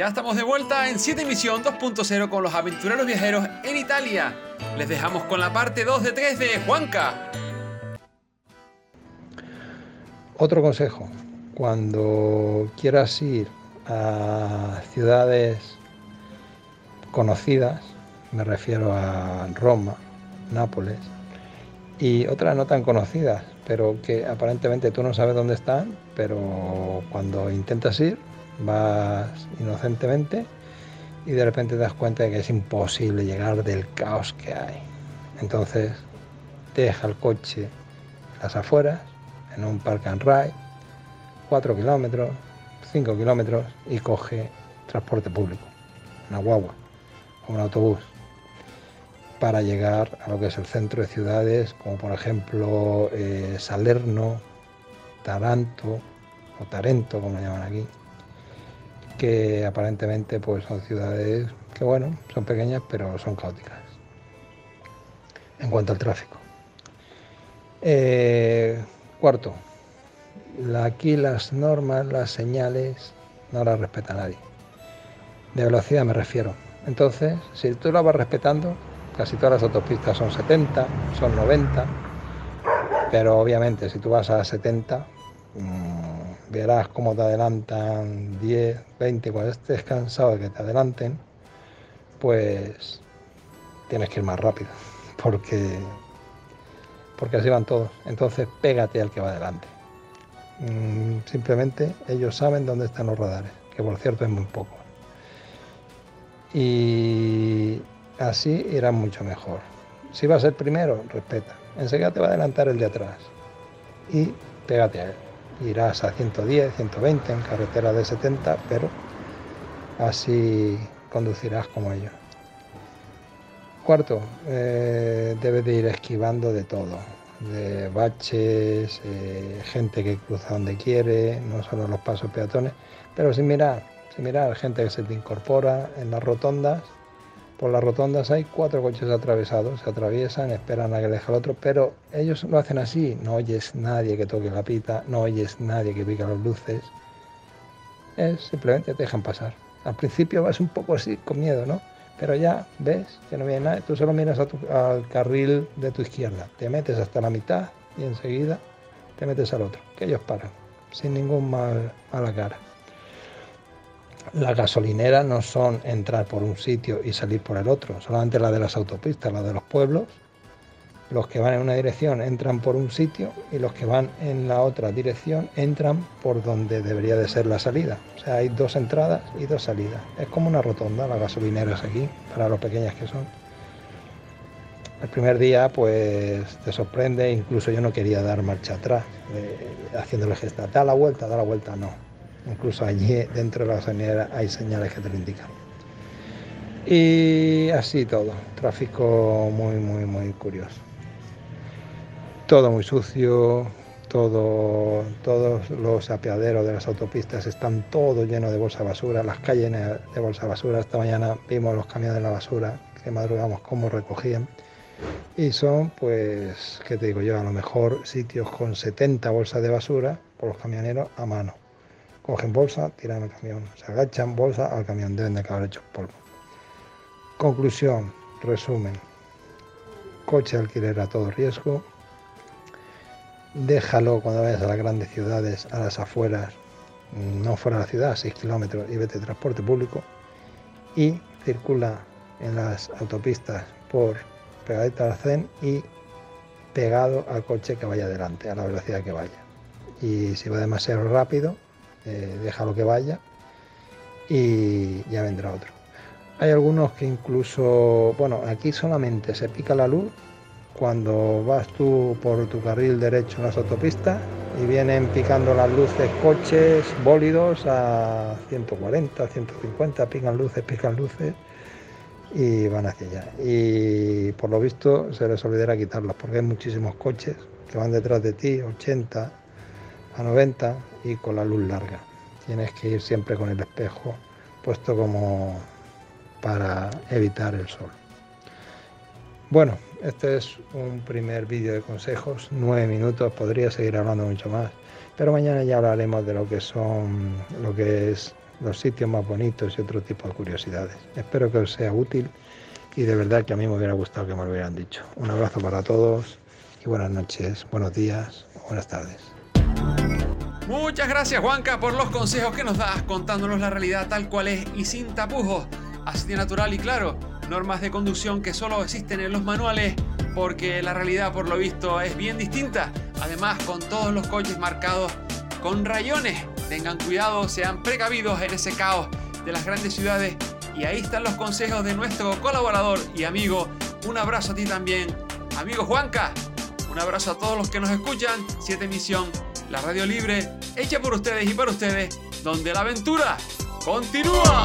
Ya estamos de vuelta en 7 Misión 2.0 con los aventureros viajeros en Italia. Les dejamos con la parte 2 de 3 de Juanca. Otro consejo, cuando quieras ir a ciudades conocidas, me refiero a Roma, Nápoles, y otras no tan conocidas, pero que aparentemente tú no sabes dónde están, pero cuando intentas ir, vas inocentemente y de repente te das cuenta de que es imposible llegar del caos que hay. Entonces, deja el coche las afueras, en un park and ride, 4 kilómetros, 5 kilómetros y coge transporte público, una guagua o un autobús para llegar a lo que es el centro de ciudades como por ejemplo eh, Salerno, Taranto o Tarento como llaman aquí, que aparentemente pues son ciudades que bueno, son pequeñas pero son caóticas en cuanto al tráfico. Eh, cuarto, aquí las normas, las señales, no las respeta nadie. De velocidad me refiero. Entonces, si tú las vas respetando, casi todas las autopistas son 70, son 90, pero obviamente si tú vas a 70, verás cómo te adelantan 10, 20, cuando estés cansado de que te adelanten, pues tienes que ir más rápido, porque, porque así van todos. Entonces pégate al que va adelante. Mm, simplemente ellos saben dónde están los radares, que por cierto es muy poco. Y así irá mucho mejor. Si vas el primero, respeta. Enseguida te va a adelantar el de atrás y pégate a él. Irás a 110, 120 en carretera de 70, pero así conducirás como ellos. Cuarto, eh, debes de ir esquivando de todo, de baches, eh, gente que cruza donde quiere, no solo los pasos peatones, pero sin mirar, sin mirar, gente que se te incorpora en las rotondas por las rotondas hay cuatro coches atravesados, se atraviesan, esperan a que deje el otro, pero ellos lo hacen así, no oyes nadie que toque la pita, no oyes nadie que pica las luces, es simplemente te dejan pasar. Al principio vas un poco así, con miedo, ¿no? Pero ya ves que no viene nadie, tú solo miras al carril de tu izquierda, te metes hasta la mitad y enseguida te metes al otro, que ellos paran, sin ningún mal a la cara. Las gasolineras no son entrar por un sitio y salir por el otro, solamente la de las autopistas, la de los pueblos. Los que van en una dirección entran por un sitio y los que van en la otra dirección entran por donde debería de ser la salida. O sea, hay dos entradas y dos salidas. Es como una rotonda las gasolineras aquí, para los pequeñas que son. El primer día pues te sorprende, incluso yo no quería dar marcha atrás, eh, haciéndole gesta, da la vuelta, da la vuelta, no Incluso allí dentro de la gasolinera hay señales que te lo indican. Y así todo, tráfico muy, muy, muy curioso. Todo muy sucio, todo, todos los apeaderos de las autopistas están todo llenos de bolsa de basura, las calles de bolsa de basura. Esta mañana vimos los camiones de la basura, que madrugamos cómo recogían. Y son, pues, ¿qué te digo yo? A lo mejor sitios con 70 bolsas de basura por los camioneros a mano cogen bolsa, tiran el camión, se agachan, bolsa al camión, deben de acabar hechos polvo. Conclusión, resumen, coche alquiler a todo riesgo, déjalo cuando vayas a las grandes ciudades, a las afueras, no fuera de la ciudad, 6 kilómetros y vete transporte público y circula en las autopistas por pegadita al CEN y pegado al coche que vaya adelante, a la velocidad que vaya. Y si va demasiado rápido, eh, déjalo que vaya y ya vendrá otro. Hay algunos que incluso, bueno, aquí solamente se pica la luz cuando vas tú por tu carril derecho en las autopistas y vienen picando las luces coches, bólidos a 140, 150, pican luces, pican luces y van hacia allá. Y por lo visto se les olvidará quitarlos porque hay muchísimos coches que van detrás de ti, 80 a 90 y con la luz larga. Tienes que ir siempre con el espejo puesto como para evitar el sol. Bueno, este es un primer vídeo de consejos, nueve minutos, podría seguir hablando mucho más, Pero mañana ya hablaremos de lo que son, lo que es los sitios más bonitos y otro tipo de curiosidades. Espero que os sea útil y de verdad que a mí me hubiera gustado que me lo hubieran dicho. Un abrazo para todos y buenas noches, buenos días, buenas tardes. Muchas gracias Juanca por los consejos que nos das contándonos la realidad tal cual es y sin tapujos, así de natural y claro, normas de conducción que solo existen en los manuales porque la realidad por lo visto es bien distinta, además con todos los coches marcados con rayones. Tengan cuidado, sean precavidos en ese caos de las grandes ciudades y ahí están los consejos de nuestro colaborador y amigo. Un abrazo a ti también, amigo Juanca. Un abrazo a todos los que nos escuchan. Siete Misión, la radio libre, hecha por ustedes y para ustedes, donde la aventura continúa.